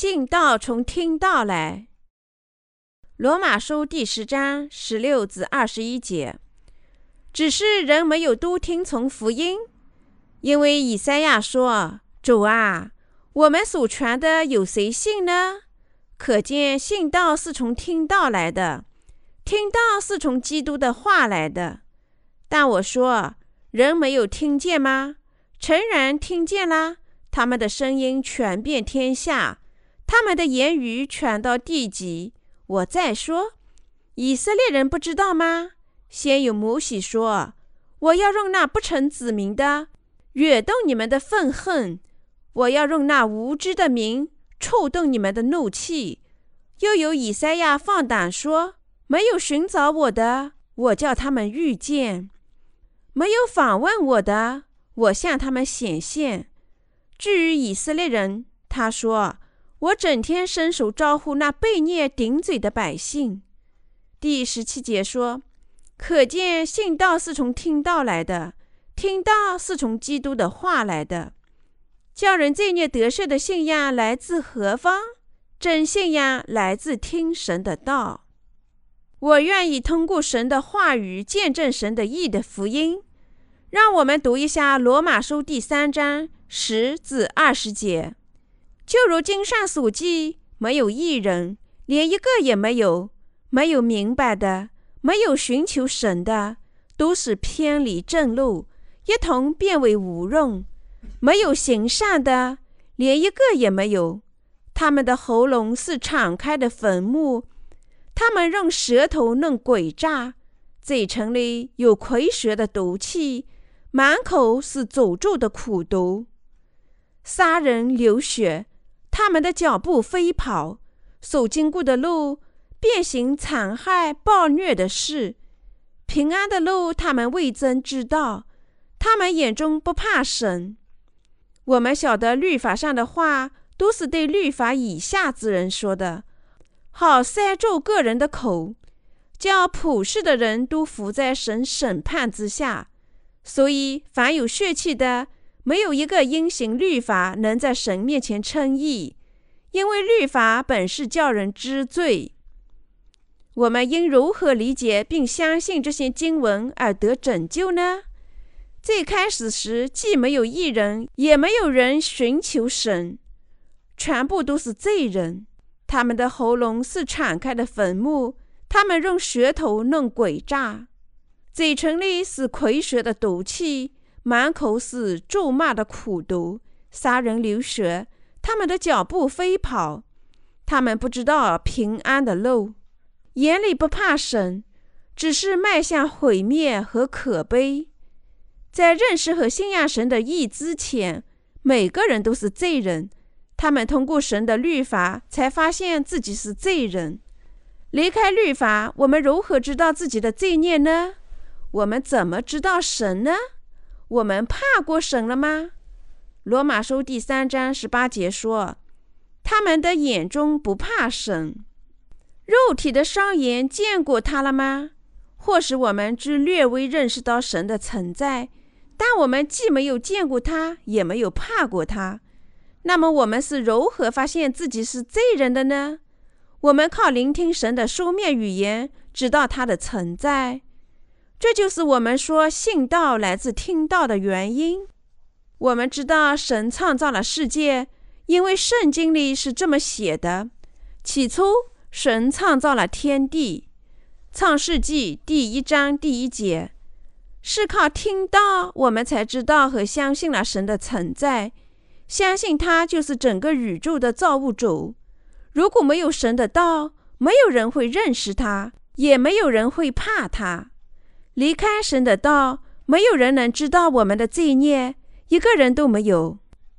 信道从听道来。罗马书第十章十六至二十一节，只是人没有都听从福音，因为以赛亚说：“主啊，我们所传的有谁信呢？”可见信道是从听道来的，听道是从基督的话来的。但我说，人没有听见吗？诚然听见啦，他们的声音传遍天下。他们的言语传到地极。我再说，以色列人不知道吗？先有摩西说：“我要用那不成子民的，惹动你们的愤恨；我要用那无知的民，触动你们的怒气。”又有以赛亚放胆说：“没有寻找我的，我叫他们遇见；没有访问我的，我向他们显现。”至于以色列人，他说。我整天伸手招呼那被虐顶嘴的百姓。第十七节说：“可见信道是从听道来的，听道是从基督的话来的。叫人罪孽得赦的信仰来自何方？真信仰来自听神的道。我愿意通过神的话语见证神的义的福音。让我们读一下罗马书第三章十至二十节。”就如经上所记，没有一人，连一个也没有；没有明白的，没有寻求神的，都是偏离正路，一同变为无用；没有行善的，连一个也没有。他们的喉咙是敞开的坟墓，他们用舌头弄诡诈，嘴唇里有蝰蛇的毒气，满口是诅咒的苦毒，杀人流血。他们的脚步飞跑，所经过的路变形残害暴虐的事；平安的路他们未曾知道。他们眼中不怕神。我们晓得律法上的话都是对律法以下之人说的，好塞住个人的口，叫普世的人都伏在神审判之下。所以凡有血气的。没有一个因行律法能在神面前称义，因为律法本是叫人知罪。我们应如何理解并相信这些经文而得拯救呢？最开始时，既没有一人，也没有人寻求神，全部都是罪人。他们的喉咙是敞开的坟墓，他们用舌头弄诡诈，嘴唇里是蝰蛇的毒气。满口是咒骂的苦毒，杀人流血。他们的脚步飞跑，他们不知道平安的路，眼里不怕神，只是迈向毁灭和可悲。在认识和信仰神的意之前，每个人都是罪人。他们通过神的律法，才发现自己是罪人。离开律法，我们如何知道自己的罪孽呢？我们怎么知道神呢？我们怕过神了吗？罗马书第三章十八节说：“他们的眼中不怕神，肉体的双眼见过他了吗？”或是我们只略微认识到神的存在，但我们既没有见过他，也没有怕过他。那么我们是如何发现自己是罪人的呢？我们靠聆听神的书面语言，知道他的存在。这就是我们说信道来自听道的原因。我们知道神创造了世界，因为圣经里是这么写的：起初，神创造了天地。创世纪第一章第一节，是靠听到我们才知道和相信了神的存在，相信他就是整个宇宙的造物主。如果没有神的道，没有人会认识他，也没有人会怕他。离开神的道，没有人能知道我们的罪孽，一个人都没有。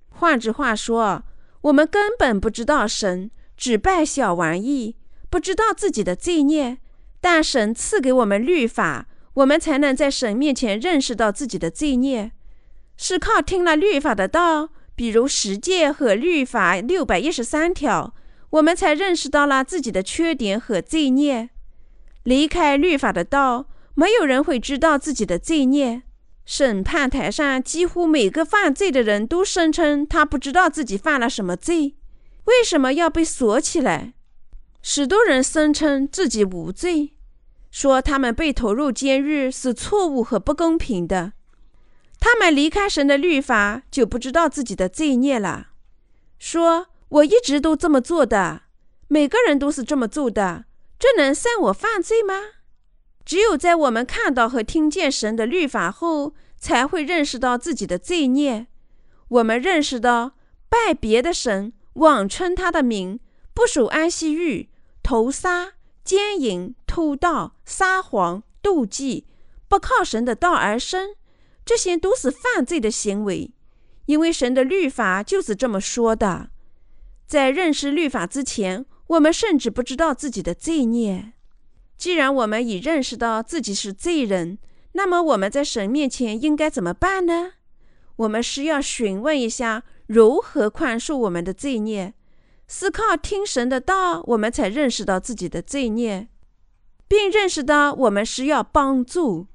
换句话说，我们根本不知道神，只拜小玩意，不知道自己的罪孽。但神赐给我们律法，我们才能在神面前认识到自己的罪孽。是靠听了律法的道，比如十诫和律法六百一十三条，我们才认识到了自己的缺点和罪孽。离开律法的道。没有人会知道自己的罪孽。审判台上，几乎每个犯罪的人都声称他不知道自己犯了什么罪。为什么要被锁起来？许多人声称自己无罪，说他们被投入监狱是错误和不公平的。他们离开神的律法，就不知道自己的罪孽了。说：“我一直都这么做的，每个人都是这么做的，这能算我犯罪吗？”只有在我们看到和听见神的律法后，才会认识到自己的罪孽。我们认识到拜别的神、妄称他的名、不守安息日、投杀、奸淫、偷盗、撒谎、妒忌、不靠神的道而生，这些都是犯罪的行为。因为神的律法就是这么说的。在认识律法之前，我们甚至不知道自己的罪孽。既然我们已认识到自己是罪人，那么我们在神面前应该怎么办呢？我们是要询问一下如何宽恕我们的罪孽。是靠听神的道，我们才认识到自己的罪孽，并认识到我们需要帮助，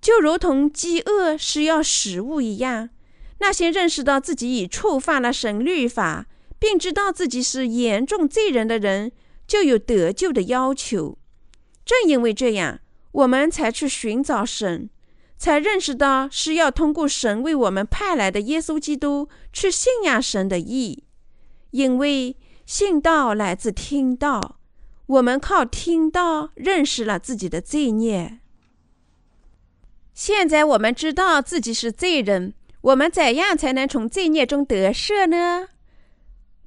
就如同饥饿需要食物一样。那些认识到自己已触犯了神律法，并知道自己是严重罪人的人，就有得救的要求。正因为这样，我们才去寻找神，才认识到是要通过神为我们派来的耶稣基督去信仰神的意。因为信道来自听道，我们靠听道认识了自己的罪孽。现在我们知道自己是罪人，我们怎样才能从罪孽中得赦呢？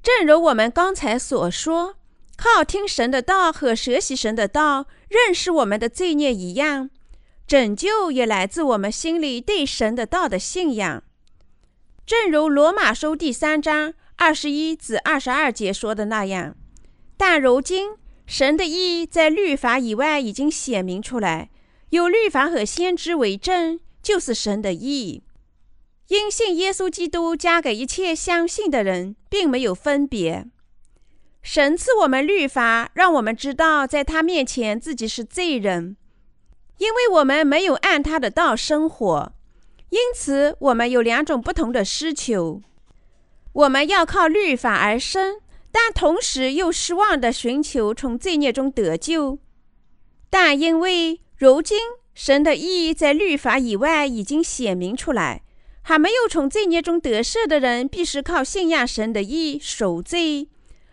正如我们刚才所说。靠听神的道和学习神的道，认识我们的罪孽一样，拯救也来自我们心里对神的道的信仰。正如罗马书第三章二十一至二十二节说的那样，但如今神的意在律法以外已经显明出来，有律法和先知为证，就是神的意。因信耶稣基督加给一切相信的人，并没有分别。神赐我们律法，让我们知道在他面前自己是罪人，因为我们没有按他的道生活，因此我们有两种不同的需求：我们要靠律法而生，但同时又失望的寻求从罪孽中得救。但因为如今神的意义在律法以外已经显明出来，还没有从罪孽中得赦的人，必须靠信仰神的意守罪。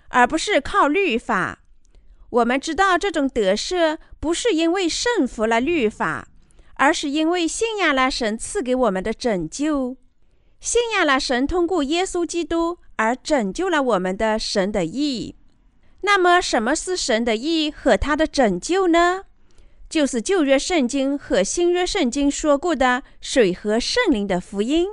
而不是靠律法，我们知道这种得赦不是因为顺服了律法，而是因为信仰了神赐给我们的拯救，信仰了神通过耶稣基督而拯救了我们的神的义。那么，什么是神的义和他的拯救呢？就是旧约圣经和新约圣经说过的水和圣灵的福音。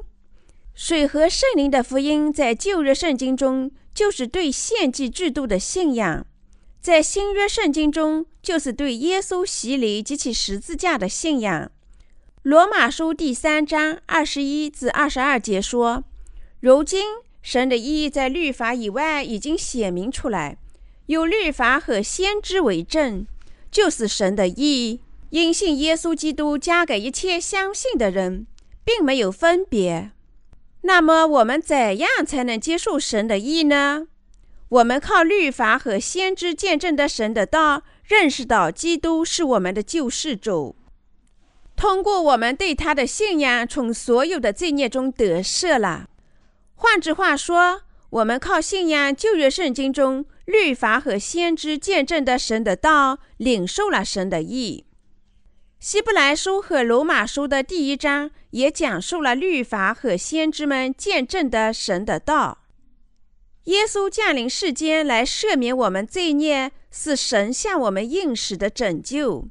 水和圣灵的福音在旧约圣经中。就是对献祭制度的信仰，在新约圣经中，就是对耶稣洗礼及其十字架的信仰。罗马书第三章二十一至二十二节说：“如今神的意义在律法以外已经显明出来，有律法和先知为证，就是神的意，因信耶稣基督加给一切相信的人，并没有分别。”那么我们怎样才能接受神的意呢？我们靠律法和先知见证的神的道，认识到基督是我们的救世主。通过我们对他的信仰，从所有的罪孽中得赦了。换句话说，我们靠信仰旧约圣经中律法和先知见证的神的道，领受了神的意。希伯来书和罗马书的第一章也讲述了律法和先知们见证的神的道。耶稣降临世间来赦免我们罪孽，是神向我们应许的拯救。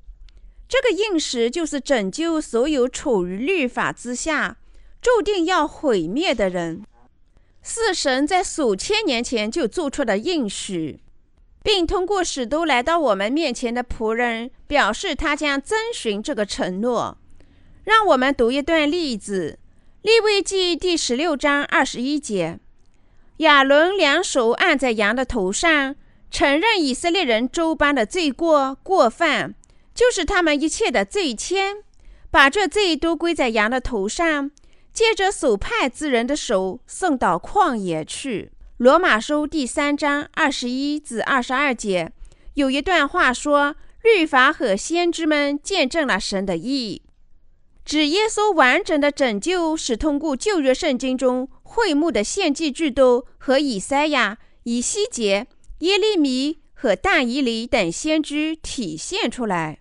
这个应许就是拯救所有处于律法之下、注定要毁灭的人，是神在数千年前就做出的应许。并通过使徒来到我们面前的仆人表示，他将遵循这个承诺。让我们读一段例子，《利未记》第十六章二十一节：亚伦两手按在羊的头上，承认以色列人周邦的罪过过犯，就是他们一切的罪愆，把这罪都归在羊的头上，借着所派之人的手送到旷野去。罗马书第三章二十一至二十二节有一段话说：“律法和先知们见证了神的意。”指耶稣完整的拯救是通过旧约圣经中会幕的献祭制度和以赛亚、以西结、耶利米和但以理等先知体现出来。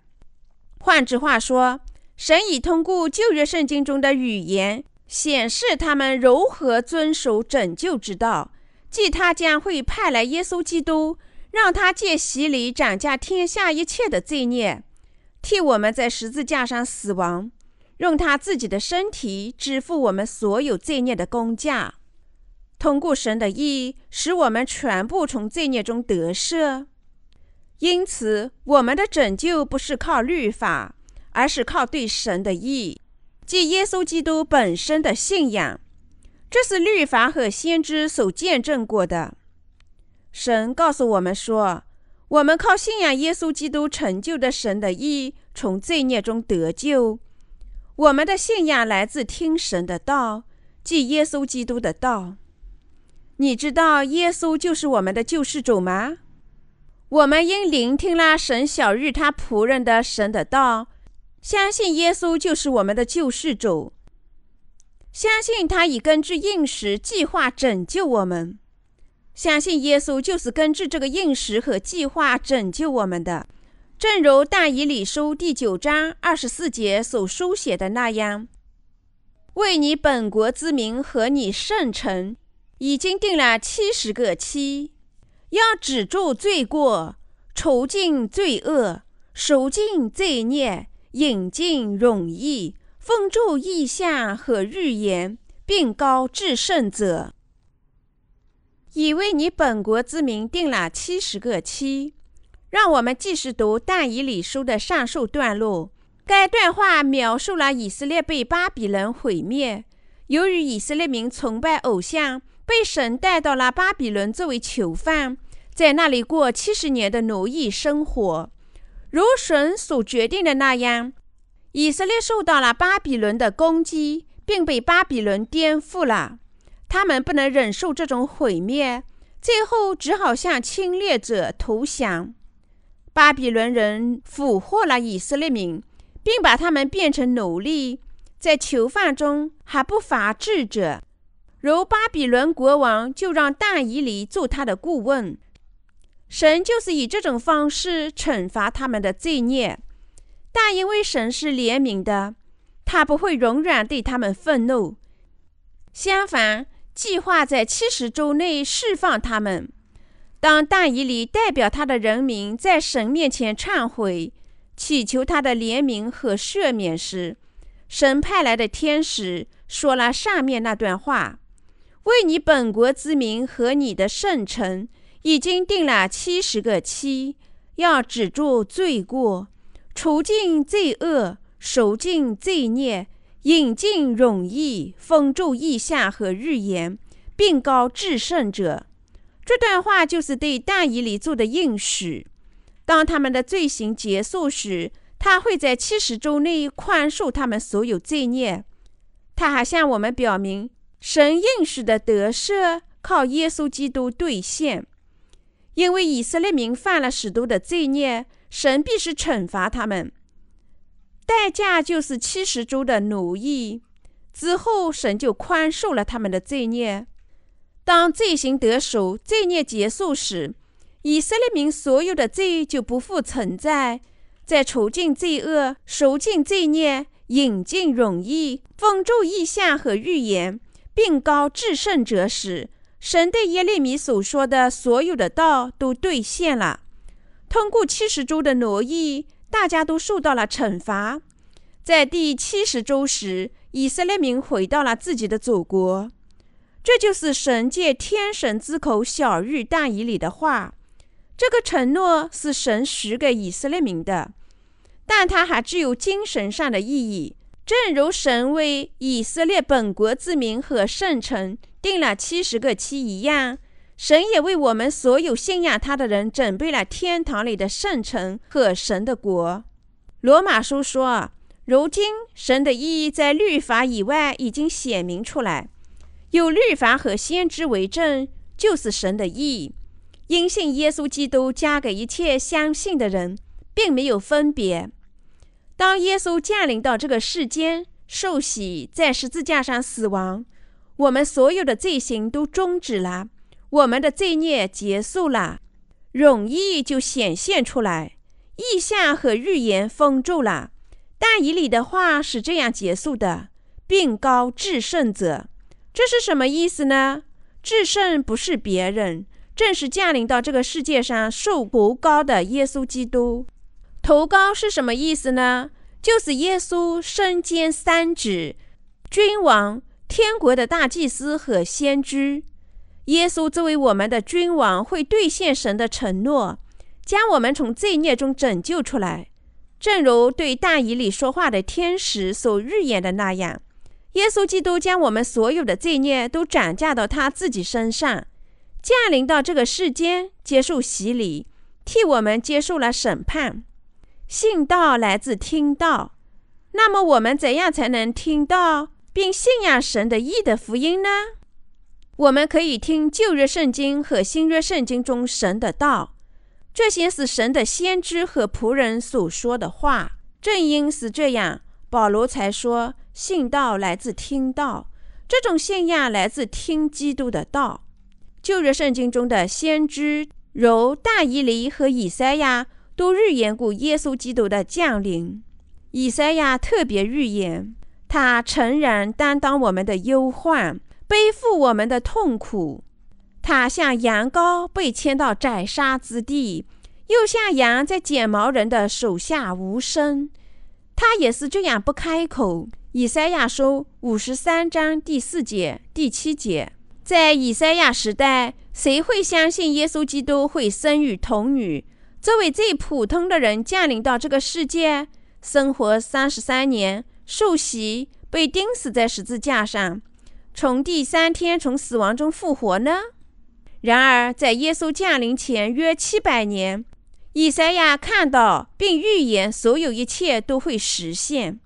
换句话说，神已通过旧约圣经中的语言显示他们如何遵守拯救之道，即他将会派来耶稣基督，让他借洗礼斩下天下一切的罪孽，替我们在十字架上死亡。用他自己的身体支付我们所有罪孽的工价，通过神的意，使我们全部从罪孽中得赦。因此，我们的拯救不是靠律法，而是靠对神的意，即耶稣基督本身的信仰。这是律法和先知所见证过的。神告诉我们说，我们靠信仰耶稣基督成就的神的意，从罪孽中得救。我们的信仰来自听神的道，即耶稣基督的道。你知道耶稣就是我们的救世主吗？我们因聆听了神小日他仆人的神的道，相信耶稣就是我们的救世主，相信他已根据应时计划拯救我们，相信耶稣就是根据这个应时和计划拯救我们的。正如《大以理书》第九章二十四节所书写的那样，为你本国之民和你圣城，已经定了七十个期，要止住罪过，除尽罪恶，赎尽罪孽，引进容易，封住异象和预言，并高至圣者，已为你本国之民定了七十个期。让我们继续读但以理书的上述段落。该段话描述了以色列被巴比伦毁灭，由于以色列民崇拜偶像，被神带到了巴比伦作为囚犯，在那里过七十年的奴役生活。如神所决定的那样，以色列受到了巴比伦的攻击，并被巴比伦颠覆了。他们不能忍受这种毁灭，最后只好向侵略者投降。巴比伦人俘获了以色列民，并把他们变成奴隶，在囚犯中还不乏智者，如巴比伦国王就让但以理做他的顾问。神就是以这种方式惩罚他们的罪孽，但因为神是怜悯的，他不会永远对他们愤怒，相反，计划在七十周内释放他们。当大以里代表他的人民在神面前忏悔，祈求他的怜悯和赦免时，神派来的天使说了上面那段话：“为你本国之民和你的圣城，已经定了七十个期，要止住罪过，除尽罪恶，赎尽罪孽，引进容易，封住异象和预言，并告至圣者。”这段话就是对大以里做的应许。当他们的罪行结束时，他会在七十周内宽恕他们所有罪孽。他还向我们表明，神应许的得赦靠耶稣基督兑现。因为以色列民犯了许多的罪孽，神必须惩罚他们，代价就是七十周的奴役。之后，神就宽恕了他们的罪孽。当罪行得手、罪孽结束时，以色列民所有的罪就不复存在。在除尽罪恶、赎尽罪孽、引进容易、封住异象和预言，并高至圣者时，神对耶利米所说的所有的道都兑现了。通过七十周的挪移，大家都受到了惩罚。在第七十周时，以色列民回到了自己的祖国。这就是神借天神之口小玉大以里的话。这个承诺是神许给以色列民的，但它还具有精神上的意义。正如神为以色列本国之民和圣城定了七十个期一样，神也为我们所有信仰他的人准备了天堂里的圣城和神的国。罗马书说：“如今神的意义在律法以外已经显明出来。”有律法和先知为证，就是神的意。因信耶稣基督，加给一切相信的人，并没有分别。当耶稣降临到这个世间，受洗，在十字架上死亡，我们所有的罪行都终止了，我们的罪孽结束了，容易就显现出来，意象和预言封住了。但以理的话是这样结束的：并高至圣者。这是什么意思呢？至圣不是别人。正是降临到这个世界上受国高的耶稣基督，头高是什么意思呢？就是耶稣身兼三职：君王、天国的大祭司和先知。耶稣作为我们的君王，会兑现神的承诺，将我们从罪孽中拯救出来，正如对大以里说话的天使所预言的那样。耶稣基督将我们所有的罪孽都转嫁到他自己身上。降临到这个世间，接受洗礼，替我们接受了审判。信道来自听道，那么我们怎样才能听到并信仰神的义的福音呢？我们可以听旧约圣经和新约圣经中神的道，这些是神的先知和仆人所说的话。正因是这样，保罗才说信道来自听道，这种信仰来自听基督的道。旧约圣经中的先知如大以利和以赛亚都预言过耶稣基督的降临。以赛亚特别预言，他诚然担当我们的忧患，背负我们的痛苦。他像羊羔被牵到宰杀之地，又像羊在剪毛人的手下无声。他也是这样不开口。以赛亚书五十三章第四节、第七节。在以赛亚时代，谁会相信耶稣基督会生育童女？作为最普通的人降临到这个世界，生活三十三年，受洗，被钉死在十字架上，从第三天从死亡中复活呢？然而，在耶稣降临前约七百年，以赛亚看到并预言所有一切都会实现。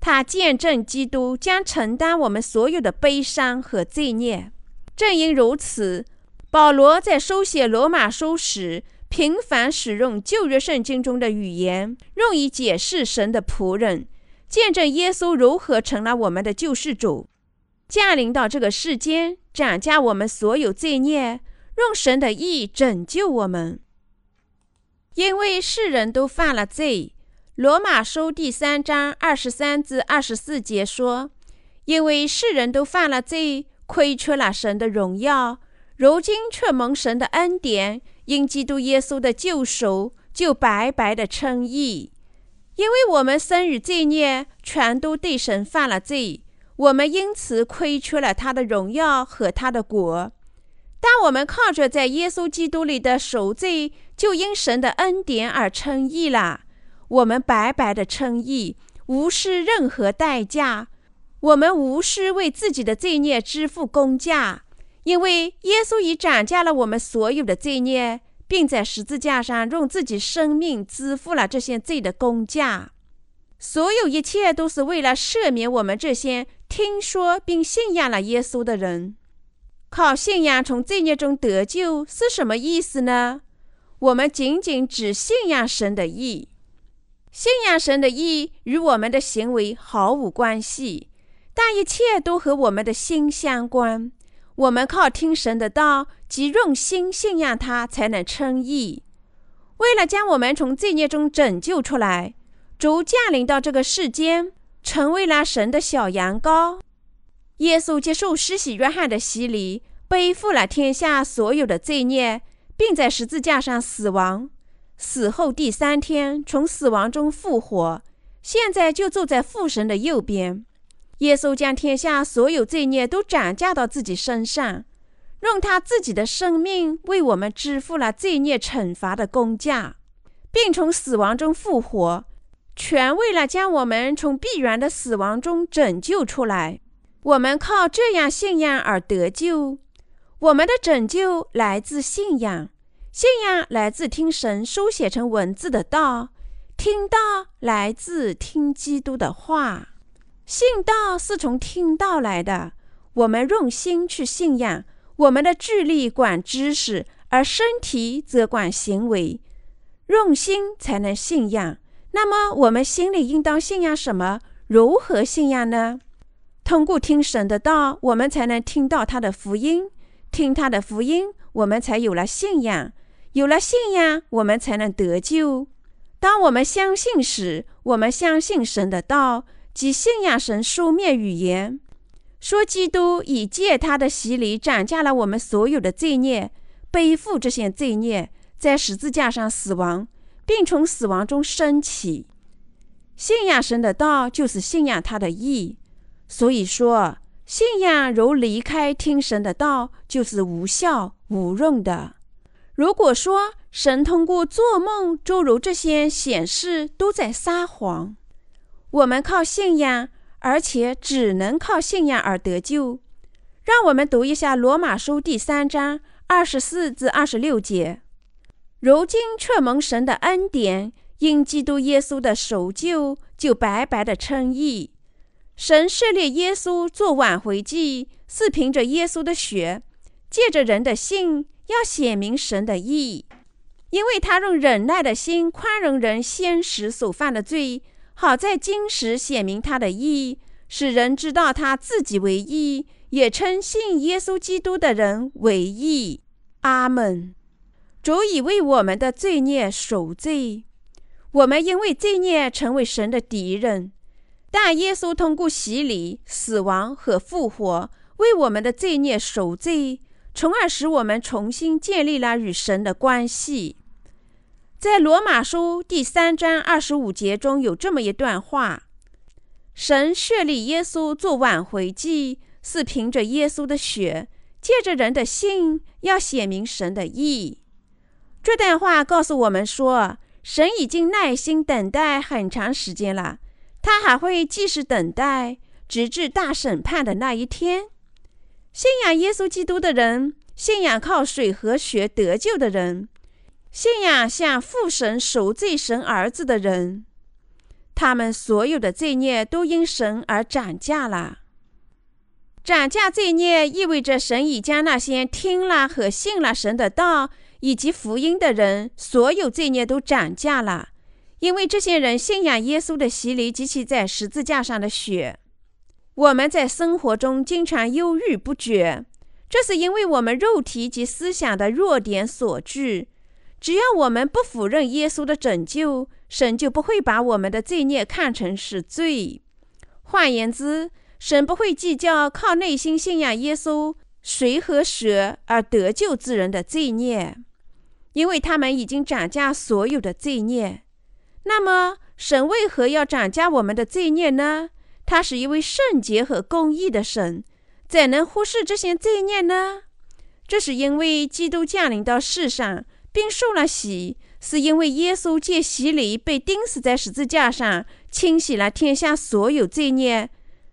他见证基督将承担我们所有的悲伤和罪孽。正因如此，保罗在书写罗马书时，频繁使用旧约圣经中的语言，用以解释神的仆人，见证耶稣如何成了我们的救世主，降临到这个世间，斩价我们所有罪孽，用神的义拯救我们。因为世人都犯了罪，罗马书第三章二十三至二十四节说：“因为世人都犯了罪。”亏缺了神的荣耀，如今却蒙神的恩典，因基督耶稣的救赎，就白白的称义。因为我们生与罪孽，全都对神犯了罪，我们因此亏缺了他的荣耀和他的国。当我们靠着在耶稣基督里的赎罪，就因神的恩典而称义了。我们白白的称义，无视任何代价。我们无需为自己的罪孽支付工价，因为耶稣已斩价了我们所有的罪孽，并在十字架上用自己生命支付了这些罪的工价。所有一切都是为了赦免我们这些听说并信仰了耶稣的人。靠信仰从罪孽中得救是什么意思呢？我们仅仅只信仰神的意，信仰神的意与我们的行为毫无关系。但一切都和我们的心相关。我们靠听神的道及用心信仰他，才能称义。为了将我们从罪孽中拯救出来，主降临到这个世间，成为了神的小羊羔。耶稣接受施洗约翰的洗礼，背负了天下所有的罪孽，并在十字架上死亡。死后第三天从死亡中复活，现在就坐在父神的右边。耶稣将天下所有罪孽都转嫁到自己身上，用他自己的生命为我们支付了罪孽惩罚的工价，并从死亡中复活，全为了将我们从必然的死亡中拯救出来。我们靠这样信仰而得救。我们的拯救来自信仰，信仰来自听神书写成文字的道，听到来自听基督的话。信道是从听道来的，我们用心去信仰，我们的智力管知识，而身体则管行为。用心才能信仰。那么，我们心里应当信仰什么？如何信仰呢？通过听神的道，我们才能听到他的福音。听他的福音，我们才有了信仰。有了信仰，我们才能得救。当我们相信时，我们相信神的道，即信仰神书面语言，说基督已借他的洗礼斩价了我们所有的罪孽，背负这些罪孽。在十字架上死亡，并从死亡中升起。信仰神的道，就是信仰他的义。所以说，信仰如离开听神的道，就是无效无用的。如果说神通过做梦、诸如这些显示都在撒谎，我们靠信仰，而且只能靠信仰而得救。让我们读一下《罗马书》第三章二十四至二十六节。如今却蒙神的恩典，因基督耶稣的守旧，就白白的称义。神设立耶稣做挽回祭，是凭着耶稣的血，借着人的信，要显明神的义。因为他用忍耐的心宽容人先时所犯的罪，好在今时显明他的义，使人知道他自己为义，也称信耶稣基督的人为义。阿门。主已为我们的罪孽赎罪，我们因为罪孽成为神的敌人，但耶稣通过洗礼、死亡和复活，为我们的罪孽赎罪，从而使我们重新建立了与神的关系。在罗马书第三章二十五节中有这么一段话：“神设立耶稣做挽回祭，是凭着耶稣的血，借着人的信，要显明神的义。”这段话告诉我们说，神已经耐心等待很长时间了，他还会继续等待，直至大审判的那一天。信仰耶稣基督的人，信仰靠水和血得救的人，信仰向父神赎罪神儿子的人，他们所有的罪孽都因神而涨价了。涨价罪孽意味着神已将那些听了和信了神的道。以及福音的人，所有罪孽都涨价了，因为这些人信仰耶稣的洗礼及其在十字架上的血。我们在生活中经常忧郁不决，这是因为我们肉体及思想的弱点所致。只要我们不否认耶稣的拯救，神就不会把我们的罪孽看成是罪。换言之，神不会计较靠内心信仰耶稣谁和血而得救之人的罪孽。因为他们已经涨价所有的罪孽，那么神为何要涨价我们的罪孽呢？他是一位圣洁和公义的神，怎能忽视这些罪孽呢？这是因为基督降临到世上，并受了洗，是因为耶稣借洗礼被钉死在十字架上，清洗了天下所有罪孽，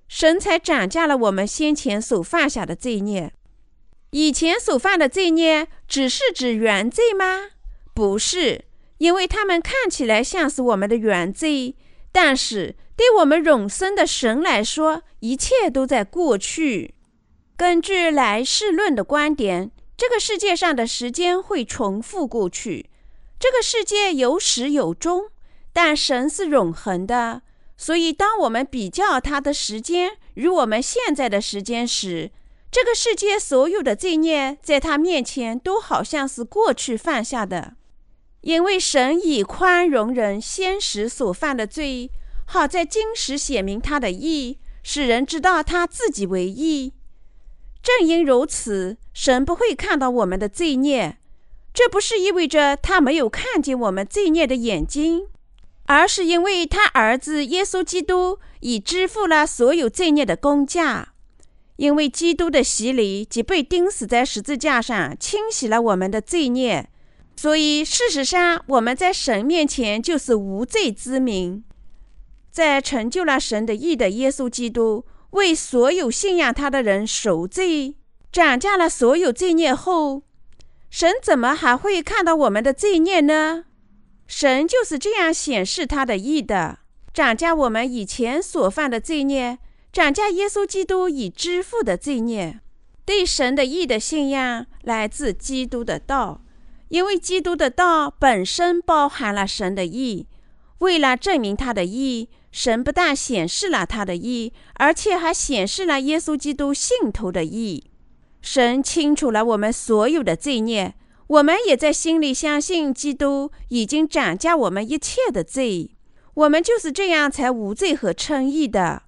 神才涨价了我们先前所犯下的罪孽。以前所犯的罪孽，只是指原罪吗？不是，因为他们看起来像是我们的原罪，但是对我们永生的神来说，一切都在过去。根据来世论的观点，这个世界上的时间会重复过去。这个世界有始有终，但神是永恒的，所以当我们比较他的时间与我们现在的时间时，这个世界所有的罪孽，在他面前都好像是过去犯下的，因为神以宽容人先时所犯的罪，好在今时显明他的义，使人知道他自己为义。正因如此，神不会看到我们的罪孽，这不是意味着他没有看见我们罪孽的眼睛，而是因为他儿子耶稣基督已支付了所有罪孽的公价。因为基督的洗礼及被钉死在十字架上，清洗了我们的罪孽，所以事实上我们在神面前就是无罪之民。在成就了神的义的耶稣基督为所有信仰他的人赎罪，涨价了所有罪孽后，神怎么还会看到我们的罪孽呢？神就是这样显示他的义的，涨价我们以前所犯的罪孽。涨价耶稣基督已支付的罪孽，对神的义的信仰来自基督的道，因为基督的道本身包含了神的意。为了证明他的意，神不但显示了他的意，而且还显示了耶稣基督信徒的意。神清除了我们所有的罪孽，我们也在心里相信基督已经斩价我们一切的罪。我们就是这样才无罪和称义的，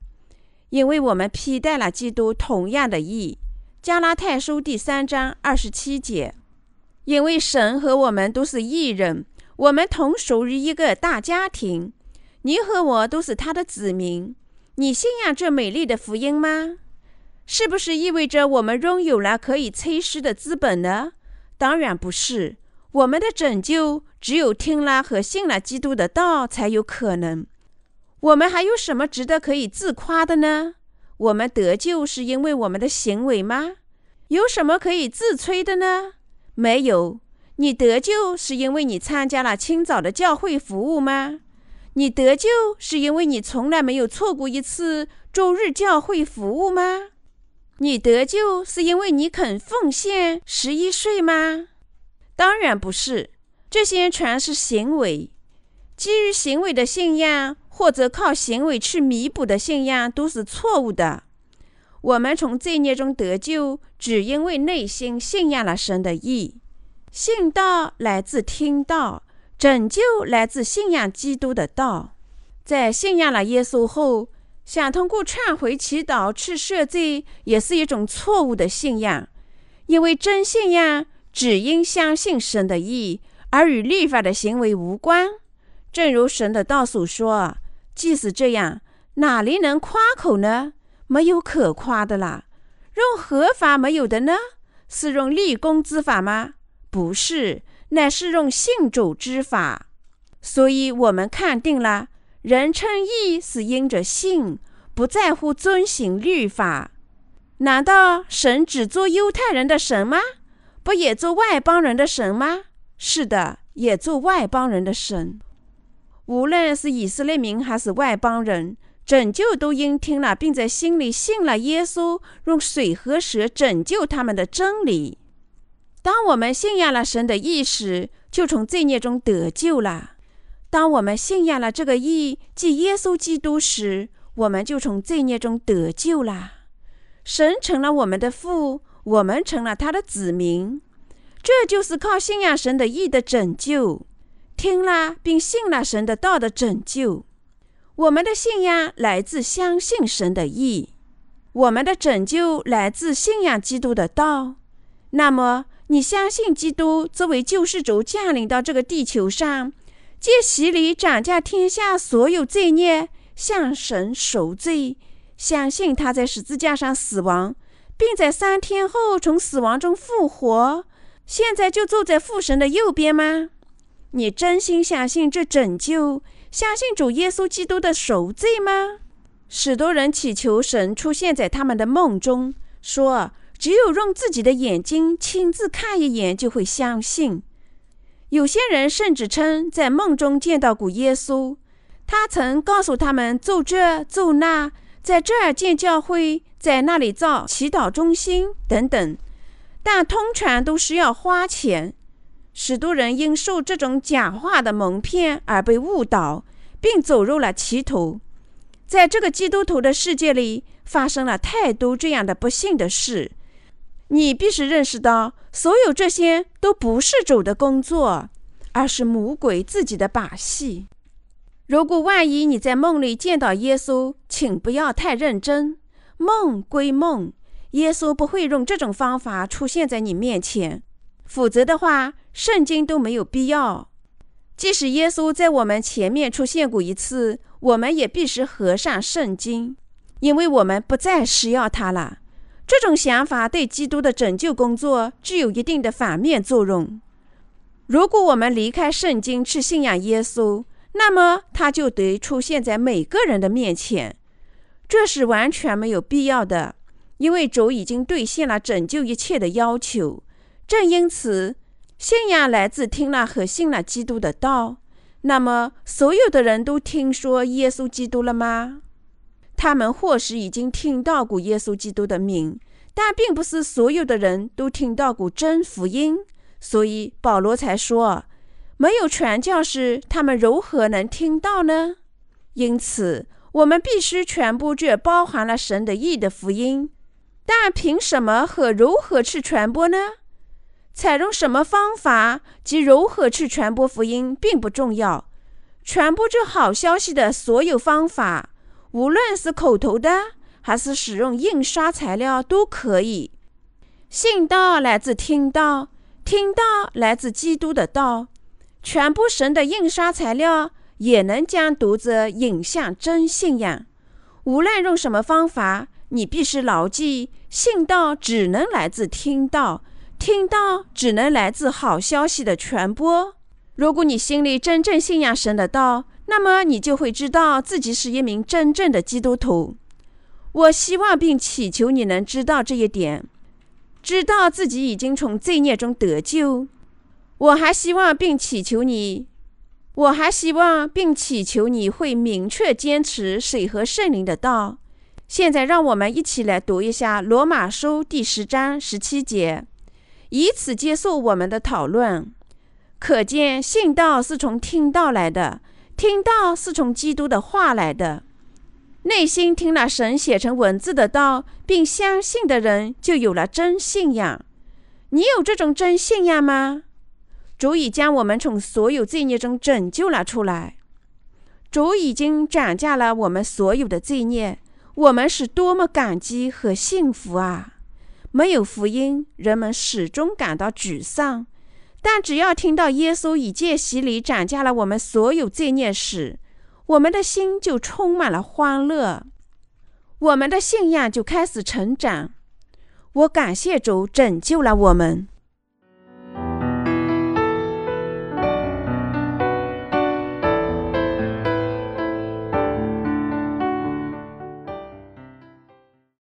因为我们披戴了基督同样的义。加拉太书第三章二十七节。因为神和我们都是义人，我们同属于一个大家庭。你和我都是他的子民。你信仰这美丽的福音吗？是不是意味着我们拥有了可以催诗的资本呢？当然不是。我们的拯救只有听了和信了基督的道才有可能。我们还有什么值得可以自夸的呢？我们得救是因为我们的行为吗？有什么可以自吹的呢？没有。你得救是因为你参加了清早的教会服务吗？你得救是因为你从来没有错过一次周日教会服务吗？你得救是因为你肯奉献十一岁吗？当然不是。这些全是行为，基于行为的信仰。或者靠行为去弥补的信仰都是错误的。我们从罪孽中得救，只因为内心信仰了神的意。信道来自听道，拯救来自信仰基督的道。在信仰了耶稣后，想通过忏悔祈祷去赦罪，也是一种错误的信仰。因为真信仰只因相信神的意，而与律法的行为无关。正如神的道所说。即使这样，哪里能夸口呢？没有可夸的啦。用合法没有的呢？是用立功之法吗？不是，乃是用信主之法。所以，我们看定了，人称义是因着信，不在乎遵行律法。难道神只做犹太人的神吗？不也做外邦人的神吗？是的，也做外邦人的神。无论是以色列民还是外邦人，拯救都应听了，并在心里信了耶稣用水和蛇拯救他们的真理。当我们信仰了神的意识，就从罪孽中得救了。当我们信仰了这个义，即耶稣基督时，我们就从罪孽中得救了。神成了我们的父，我们成了他的子民。这就是靠信仰神的义的拯救。听了并信了神的道的拯救，我们的信仰来自相信神的意，我们的拯救来自信仰基督的道。那么，你相信基督作为救世主降临到这个地球上，借洗礼斩价天下所有罪孽，向神赎罪，相信他在十字架上死亡，并在三天后从死亡中复活，现在就坐在父神的右边吗？你真心相信这拯救，相信主耶稣基督的赎罪吗？许多人祈求神出现在他们的梦中，说只有用自己的眼睛亲自看一眼就会相信。有些人甚至称在梦中见到过耶稣，他曾告诉他们做这做那，在这儿建教会，在那里造祈祷中心等等，但通常都是要花钱。许多人因受这种假话的蒙骗而被误导，并走入了歧途。在这个基督徒的世界里，发生了太多这样的不幸的事。你必须认识到，所有这些都不是主的工作，而是魔鬼自己的把戏。如果万一你在梦里见到耶稣，请不要太认真。梦归梦，耶稣不会用这种方法出现在你面前。否则的话，圣经都没有必要。即使耶稣在我们前面出现过一次，我们也必须合上圣经，因为我们不再需要他了。这种想法对基督的拯救工作具有一定的反面作用。如果我们离开圣经去信仰耶稣，那么他就得出现在每个人的面前，这是完全没有必要的，因为主已经兑现了拯救一切的要求。正因此，信仰来自听了和信了基督的道。那么，所有的人都听说耶稣基督了吗？他们或许已经听到过耶稣基督的名，但并不是所有的人都听到过真福音，所以保罗才说：“没有传教士，他们如何能听到呢？”因此，我们必须传播这包含了神的意的福音。但凭什么和如何去传播呢？采用什么方法及如何去传播福音并不重要。传播这好消息的所有方法，无论是口头的。还是使用印刷材料都可以。信道来自听道，听道来自基督的道。传播神的印刷材料也能将读者引向真信仰。无论用什么方法，你必须牢记：信道只能来自听道，听到只能来自好消息的传播。如果你心里真正信仰神的道，那么你就会知道自己是一名真正的基督徒。我希望并祈求你能知道这一点，知道自己已经从罪孽中得救。我还希望并祈求你，我还希望并祈求你会明确坚持水和圣灵的道。现在，让我们一起来读一下《罗马书》第十章十七节，以此接受我们的讨论。可见，信道是从听道来的，听道是从基督的话来的。内心听了神写成文字的道，并相信的人，就有了真信仰。你有这种真信仰吗？主已将我们从所有罪孽中拯救了出来。主已经斩价了我们所有的罪孽。我们是多么感激和幸福啊！没有福音，人们始终感到沮丧。但只要听到耶稣已借洗礼斩价了我们所有罪孽时，我们的心就充满了欢乐，我们的信仰就开始成长。我感谢主拯救了我们。